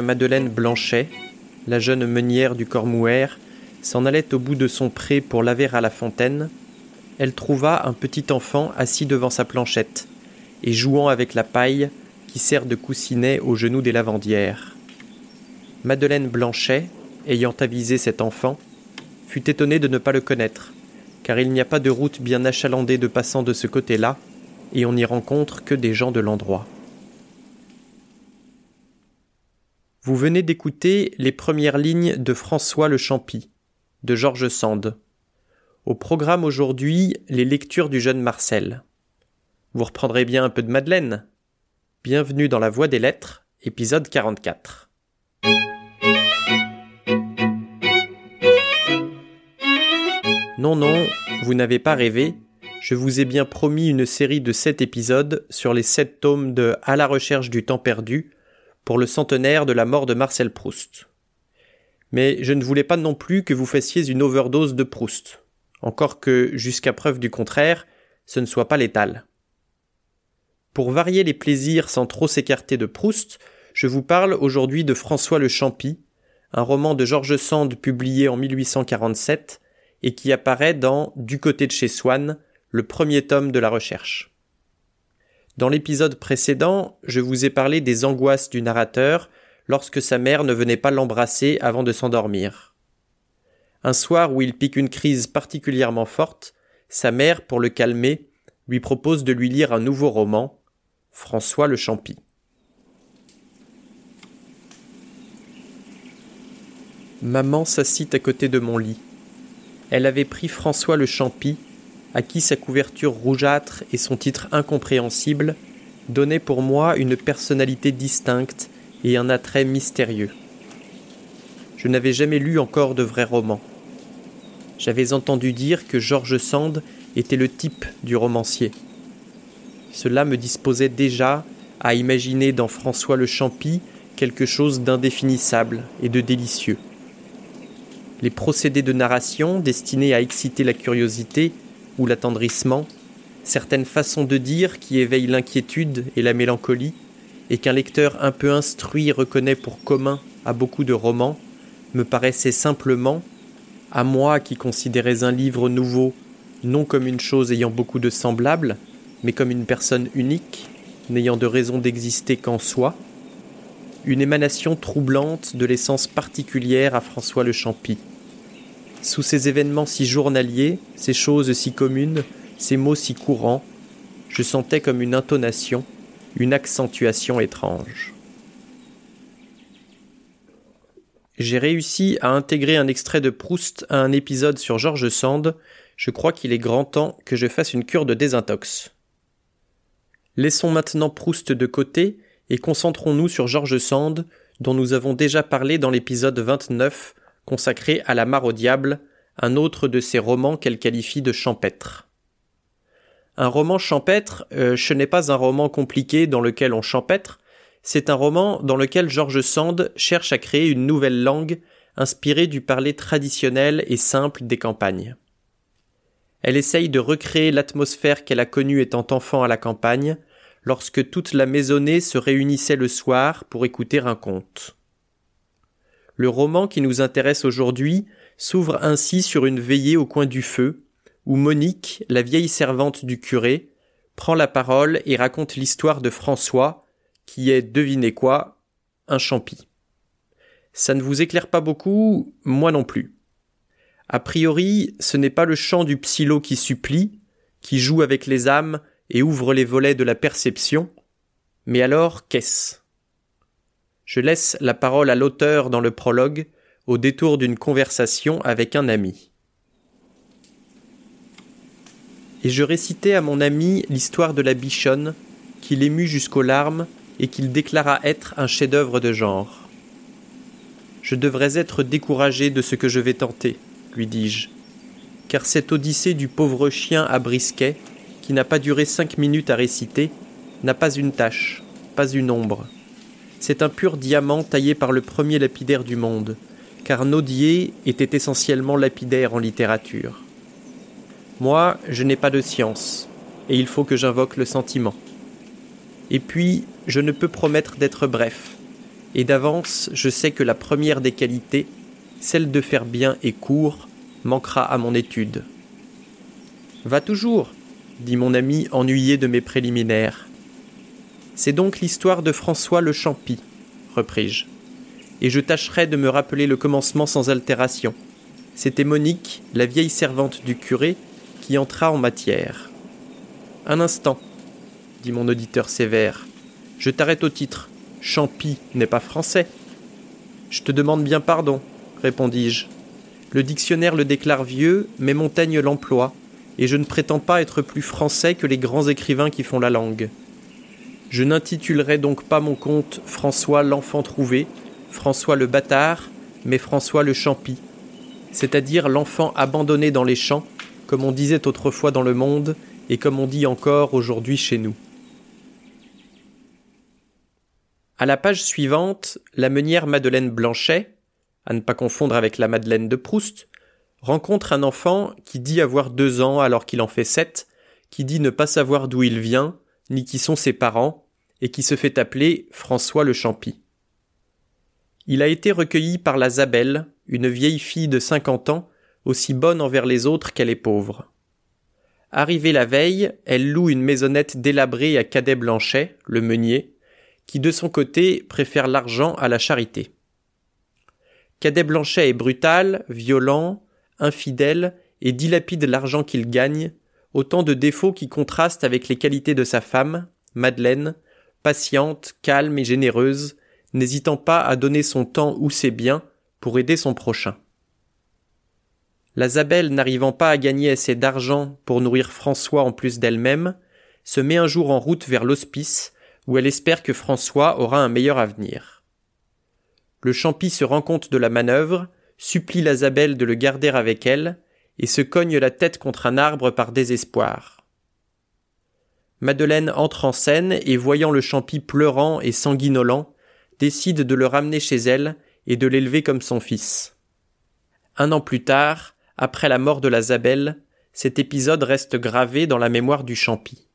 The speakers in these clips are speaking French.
Madeleine Blanchet, la jeune meunière du Cormouer, s'en allait au bout de son pré pour laver à la fontaine, elle trouva un petit enfant assis devant sa planchette et jouant avec la paille qui sert de coussinet aux genoux des lavandières. Madeleine Blanchet, ayant avisé cet enfant, fut étonnée de ne pas le connaître, car il n'y a pas de route bien achalandée de passants de ce côté-là, et on n'y rencontre que des gens de l'endroit. Vous venez d'écouter les premières lignes de François le Champy, de Georges Sand. Au programme aujourd'hui, les lectures du jeune Marcel. Vous reprendrez bien un peu de Madeleine. Bienvenue dans La Voix des Lettres, épisode 44. Non, non, vous n'avez pas rêvé. Je vous ai bien promis une série de sept épisodes sur les sept tomes de À la recherche du temps perdu pour le centenaire de la mort de Marcel Proust mais je ne voulais pas non plus que vous fassiez une overdose de Proust, encore que, jusqu'à preuve du contraire, ce ne soit pas létal. Pour varier les plaisirs sans trop s'écarter de Proust, je vous parle aujourd'hui de François le Champy, un roman de George Sand publié en 1847 et qui apparaît dans Du côté de chez Swann, le premier tome de la recherche. Dans l'épisode précédent, je vous ai parlé des angoisses du narrateur lorsque sa mère ne venait pas l'embrasser avant de s'endormir. Un soir où il pique une crise particulièrement forte, sa mère, pour le calmer, lui propose de lui lire un nouveau roman, François le Champy. Maman s'assit à côté de mon lit. Elle avait pris François le Champy, à qui sa couverture rougeâtre et son titre incompréhensible donnaient pour moi une personnalité distincte et un attrait mystérieux. Je n'avais jamais lu encore de vrais romans. J'avais entendu dire que George Sand était le type du romancier. Cela me disposait déjà à imaginer dans François le Champy quelque chose d'indéfinissable et de délicieux. Les procédés de narration destinés à exciter la curiosité ou l'attendrissement, certaines façons de dire qui éveillent l'inquiétude et la mélancolie, et qu'un lecteur un peu instruit reconnaît pour commun à beaucoup de romans, me paraissait simplement, à moi qui considérais un livre nouveau non comme une chose ayant beaucoup de semblables, mais comme une personne unique, n'ayant de raison d'exister qu'en soi, une émanation troublante de l'essence particulière à François le Champy. Sous ces événements si journaliers, ces choses si communes, ces mots si courants, je sentais comme une intonation, une accentuation étrange. J'ai réussi à intégrer un extrait de Proust à un épisode sur George Sand. Je crois qu'il est grand temps que je fasse une cure de désintox. Laissons maintenant Proust de côté et concentrons-nous sur George Sand, dont nous avons déjà parlé dans l'épisode 29 consacré à La mare au diable, un autre de ses romans qu'elle qualifie de champêtre. Un roman champêtre, euh, ce n'est pas un roman compliqué dans lequel on champêtre, c'est un roman dans lequel George Sand cherche à créer une nouvelle langue inspirée du parler traditionnel et simple des campagnes. Elle essaye de recréer l'atmosphère qu'elle a connue étant enfant à la campagne, lorsque toute la maisonnée se réunissait le soir pour écouter un conte. Le roman qui nous intéresse aujourd'hui s'ouvre ainsi sur une veillée au coin du feu, où Monique, la vieille servante du curé, prend la parole et raconte l'histoire de François, qui est, devinez quoi, un champi. Ça ne vous éclaire pas beaucoup, moi non plus. A priori, ce n'est pas le chant du psylo qui supplie, qui joue avec les âmes et ouvre les volets de la perception, mais alors qu'est-ce? Je laisse la parole à l'auteur dans le prologue, au détour d'une conversation avec un ami. et je récitai à mon ami l'histoire de la bichonne, qu'il émut jusqu'aux larmes et qu'il déclara être un chef-d'œuvre de genre. Je devrais être découragé de ce que je vais tenter, lui dis-je, car cette odyssée du pauvre chien à brisquet, qui n'a pas duré cinq minutes à réciter, n'a pas une tache, pas une ombre. C'est un pur diamant taillé par le premier lapidaire du monde, car Naudier était essentiellement lapidaire en littérature. Moi, je n'ai pas de science, et il faut que j'invoque le sentiment. Et puis, je ne peux promettre d'être bref, et d'avance je sais que la première des qualités, celle de faire bien et court, manquera à mon étude. Va toujours, dit mon ami ennuyé de mes préliminaires. C'est donc l'histoire de François le Champy, repris-je, et je tâcherai de me rappeler le commencement sans altération. C'était Monique, la vieille servante du curé, qui entra en matière. Un instant, dit mon auditeur sévère. Je t'arrête au titre. Champy n'est pas français. Je te demande bien pardon, répondis-je. Le dictionnaire le déclare vieux, mais Montaigne l'emploie, et je ne prétends pas être plus français que les grands écrivains qui font la langue. Je n'intitulerai donc pas mon conte François l'enfant trouvé, François le bâtard, mais François le Champy, c'est-à-dire l'enfant abandonné dans les champs, comme on disait autrefois dans le monde et comme on dit encore aujourd'hui chez nous. À la page suivante, la meunière Madeleine Blanchet, à ne pas confondre avec la Madeleine de Proust, rencontre un enfant qui dit avoir deux ans alors qu'il en fait sept, qui dit ne pas savoir d'où il vient, ni qui sont ses parents, et qui se fait appeler François le Champy. Il a été recueilli par la Zabelle, une vieille fille de cinquante ans, aussi bonne envers les autres qu'elle est pauvre. Arrivée la veille, elle loue une maisonnette délabrée à Cadet Blanchet, le meunier, qui de son côté préfère l'argent à la charité. Cadet Blanchet est brutal, violent, infidèle et dilapide l'argent qu'il gagne, autant de défauts qui contrastent avec les qualités de sa femme, Madeleine, patiente, calme et généreuse, n'hésitant pas à donner son temps ou ses biens pour aider son prochain. La Zabelle n'arrivant pas à gagner assez d'argent pour nourrir François en plus d'elle-même, se met un jour en route vers l'hospice, où elle espère que François aura un meilleur avenir. Le Champy se rend compte de la manœuvre, supplie la Zabelle de le garder avec elle, et se cogne la tête contre un arbre par désespoir. Madeleine entre en scène et voyant le Champy pleurant et sanguinolant, décide de le ramener chez elle et de l'élever comme son fils. Un an plus tard, après la mort de la Zabelle, cet épisode reste gravé dans la mémoire du Champy.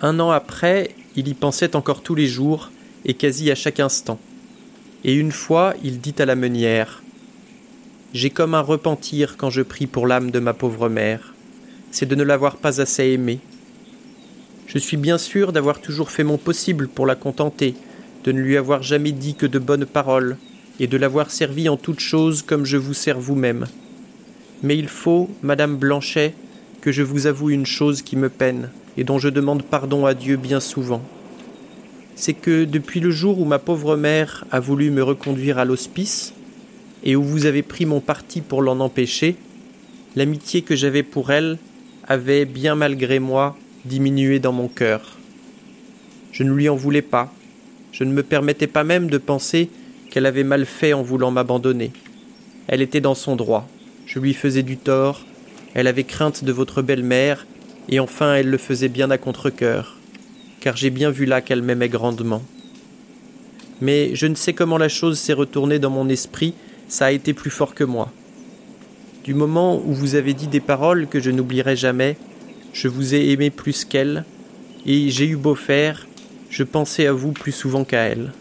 Un an après, il y pensait encore tous les jours, et quasi à chaque instant. Et une fois, il dit à la meunière J'ai comme un repentir quand je prie pour l'âme de ma pauvre mère, c'est de ne l'avoir pas assez aimée. Je suis bien sûr d'avoir toujours fait mon possible pour la contenter, de ne lui avoir jamais dit que de bonnes paroles, et de l'avoir servi en toutes choses comme je vous sers vous-même. Mais il faut, Madame Blanchet, que je vous avoue une chose qui me peine, et dont je demande pardon à Dieu bien souvent. C'est que depuis le jour où ma pauvre mère a voulu me reconduire à l'hospice, et où vous avez pris mon parti pour l'en empêcher, l'amitié que j'avais pour elle avait, bien malgré moi, diminué dans mon cœur. Je ne lui en voulais pas, je ne me permettais pas même de penser qu'elle avait mal fait en voulant m'abandonner. Elle était dans son droit. Je lui faisais du tort. Elle avait crainte de votre belle-mère, et enfin elle le faisait bien à contre-cœur, car j'ai bien vu là qu'elle m'aimait grandement. Mais je ne sais comment la chose s'est retournée dans mon esprit, ça a été plus fort que moi. Du moment où vous avez dit des paroles que je n'oublierai jamais, je vous ai aimé plus qu'elle, et j'ai eu beau faire, je pensais à vous plus souvent qu'à elle.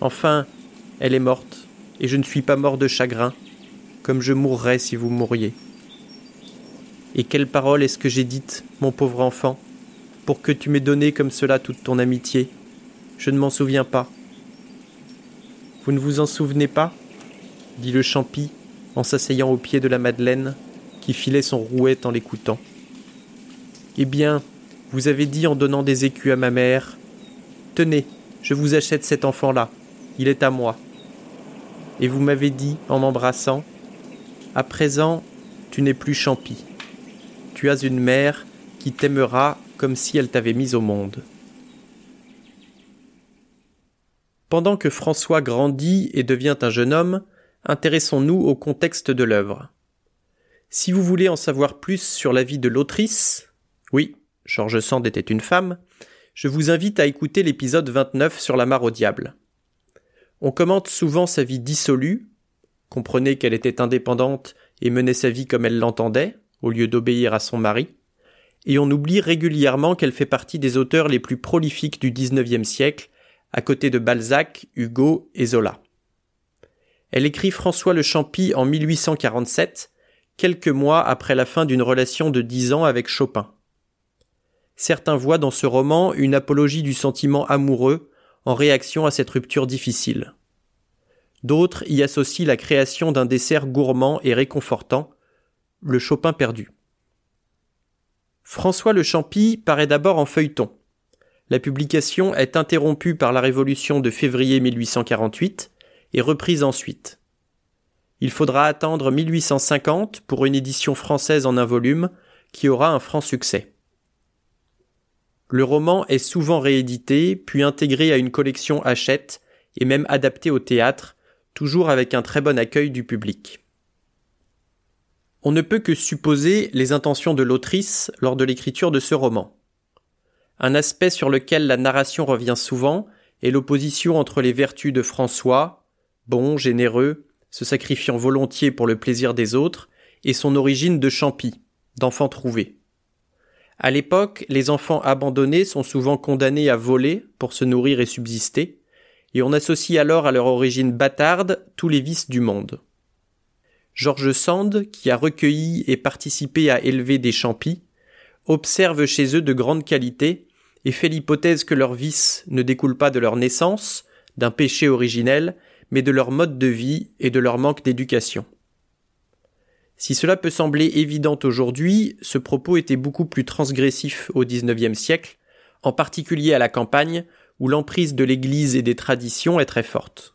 Enfin, elle est morte, et je ne suis pas mort de chagrin, comme je mourrais si vous mouriez. Et quelle parole est-ce que j'ai dite, mon pauvre enfant, pour que tu m'aies donné comme cela toute ton amitié? Je ne m'en souviens pas. Vous ne vous en souvenez pas? dit le Champy en s'asseyant au pied de la Madeleine, qui filait son rouet en l'écoutant. Eh bien, vous avez dit en donnant des écus à ma mère Tenez, je vous achète cet enfant-là, il est à moi. Et vous m'avez dit, en m'embrassant, À présent, tu n'es plus champi. Tu as une mère qui t'aimera comme si elle t'avait mis au monde. Pendant que François grandit et devient un jeune homme, intéressons-nous au contexte de l'œuvre. Si vous voulez en savoir plus sur la vie de l'autrice, oui, George Sand était une femme, je vous invite à écouter l'épisode 29 sur la mare au diable. On commente souvent sa vie dissolue, comprenez qu'elle était indépendante et menait sa vie comme elle l'entendait, au lieu d'obéir à son mari, et on oublie régulièrement qu'elle fait partie des auteurs les plus prolifiques du XIXe siècle, à côté de Balzac, Hugo et Zola. Elle écrit François le Champy en 1847, quelques mois après la fin d'une relation de dix ans avec Chopin. Certains voient dans ce roman une apologie du sentiment amoureux en réaction à cette rupture difficile. D'autres y associent la création d'un dessert gourmand et réconfortant, le Chopin perdu. François le Champy paraît d'abord en feuilleton. La publication est interrompue par la Révolution de février 1848 et reprise ensuite. Il faudra attendre 1850 pour une édition française en un volume qui aura un franc succès. Le roman est souvent réédité, puis intégré à une collection Hachette et même adapté au théâtre, toujours avec un très bon accueil du public. On ne peut que supposer les intentions de l'autrice lors de l'écriture de ce roman. Un aspect sur lequel la narration revient souvent est l'opposition entre les vertus de François, bon, généreux, se sacrifiant volontiers pour le plaisir des autres, et son origine de Champy, d'enfant trouvé. À l'époque, les enfants abandonnés sont souvent condamnés à voler pour se nourrir et subsister, et on associe alors à leur origine bâtarde tous les vices du monde. George Sand, qui a recueilli et participé à élever des champis, observe chez eux de grandes qualités et fait l'hypothèse que leurs vices ne découlent pas de leur naissance, d'un péché originel, mais de leur mode de vie et de leur manque d'éducation. Si cela peut sembler évident aujourd'hui, ce propos était beaucoup plus transgressif au XIXe siècle, en particulier à la campagne, où l'emprise de l'Église et des traditions est très forte.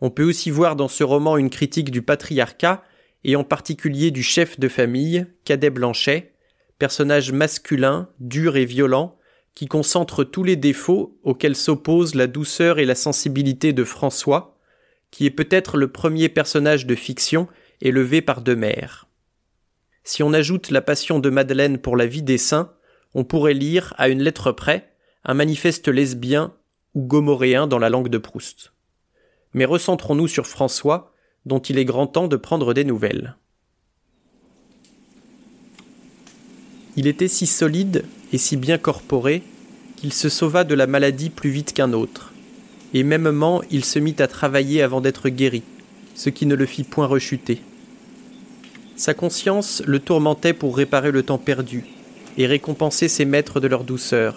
On peut aussi voir dans ce roman une critique du patriarcat et en particulier du chef de famille, Cadet Blanchet, personnage masculin, dur et violent, qui concentre tous les défauts auxquels s'opposent la douceur et la sensibilité de François, qui est peut-être le premier personnage de fiction élevé par deux mères. Si on ajoute la passion de Madeleine pour la vie des saints, on pourrait lire, à une lettre près, un manifeste lesbien ou gomoréen dans la langue de Proust mais recentrons-nous sur François, dont il est grand temps de prendre des nouvelles. Il était si solide et si bien corporé qu'il se sauva de la maladie plus vite qu'un autre, et mêmement il se mit à travailler avant d'être guéri, ce qui ne le fit point rechuter. Sa conscience le tourmentait pour réparer le temps perdu, et récompenser ses maîtres de leur douceur.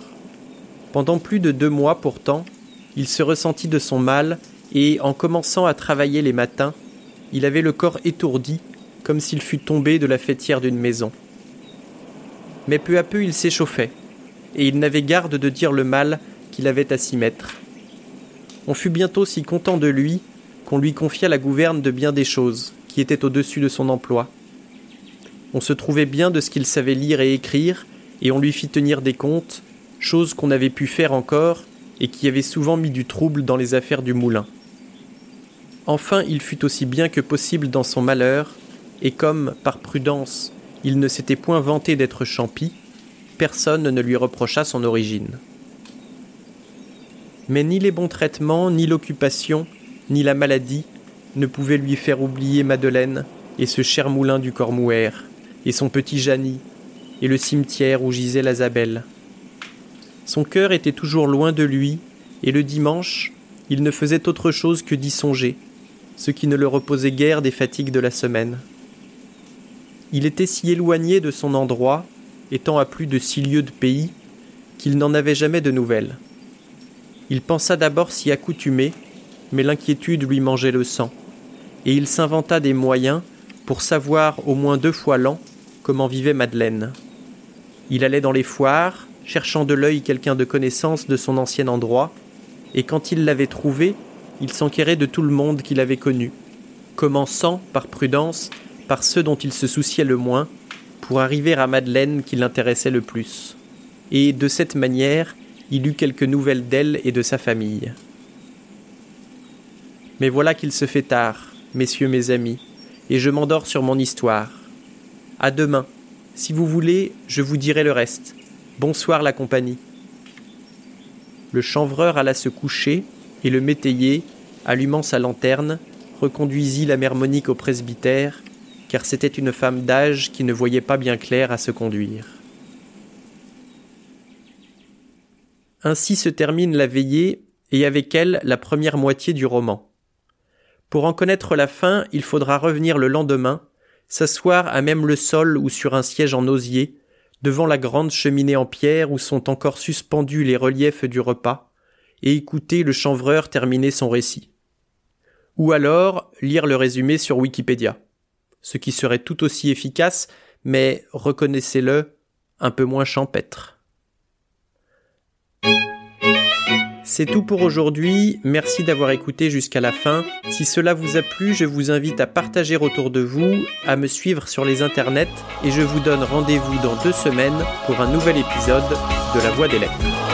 Pendant plus de deux mois pourtant, il se ressentit de son mal et en commençant à travailler les matins, il avait le corps étourdi, comme s'il fût tombé de la fêtière d'une maison. Mais peu à peu il s'échauffait, et il n'avait garde de dire le mal qu'il avait à s'y mettre. On fut bientôt si content de lui qu'on lui confia la gouverne de bien des choses qui étaient au-dessus de son emploi. On se trouvait bien de ce qu'il savait lire et écrire, et on lui fit tenir des comptes, chose qu'on avait pu faire encore, et qui avait souvent mis du trouble dans les affaires du moulin. Enfin il fut aussi bien que possible dans son malheur, et comme, par prudence, il ne s'était point vanté d'être champi, personne ne lui reprocha son origine. Mais ni les bons traitements, ni l'occupation, ni la maladie ne pouvaient lui faire oublier Madeleine et ce cher moulin du Cormouer, et son petit Janie, et le cimetière où gisait la Zabelle. Son cœur était toujours loin de lui, et le dimanche, il ne faisait autre chose que d'y songer, ce qui ne le reposait guère des fatigues de la semaine. Il était si éloigné de son endroit, étant à plus de six lieues de pays, qu'il n'en avait jamais de nouvelles. Il pensa d'abord s'y accoutumer, mais l'inquiétude lui mangeait le sang, et il s'inventa des moyens pour savoir au moins deux fois l'an comment vivait Madeleine. Il allait dans les foires, cherchant de l'œil quelqu'un de connaissance de son ancien endroit, et quand il l'avait trouvé, il s'enquérait de tout le monde qu'il avait connu, commençant, par prudence, par ceux dont il se souciait le moins, pour arriver à Madeleine qui l'intéressait le plus. Et de cette manière, il eut quelques nouvelles d'elle et de sa famille. Mais voilà qu'il se fait tard, messieurs mes amis, et je m'endors sur mon histoire. À demain. Si vous voulez, je vous dirai le reste. Bonsoir la compagnie. Le chanvreur alla se coucher, et le métayer, allumant sa lanterne, reconduisit la mère Monique au presbytère, car c'était une femme d'âge qui ne voyait pas bien clair à se conduire. Ainsi se termine la veillée, et avec elle la première moitié du roman. Pour en connaître la fin, il faudra revenir le lendemain, s'asseoir à même le sol ou sur un siège en osier, devant la grande cheminée en pierre où sont encore suspendus les reliefs du repas, et écouter le chanvreur terminer son récit. Ou alors lire le résumé sur Wikipédia ce qui serait tout aussi efficace, mais reconnaissez-le, un peu moins champêtre. C'est tout pour aujourd'hui, merci d'avoir écouté jusqu'à la fin. Si cela vous a plu, je vous invite à partager autour de vous, à me suivre sur les internets, et je vous donne rendez-vous dans deux semaines pour un nouvel épisode de La Voix des Lettres.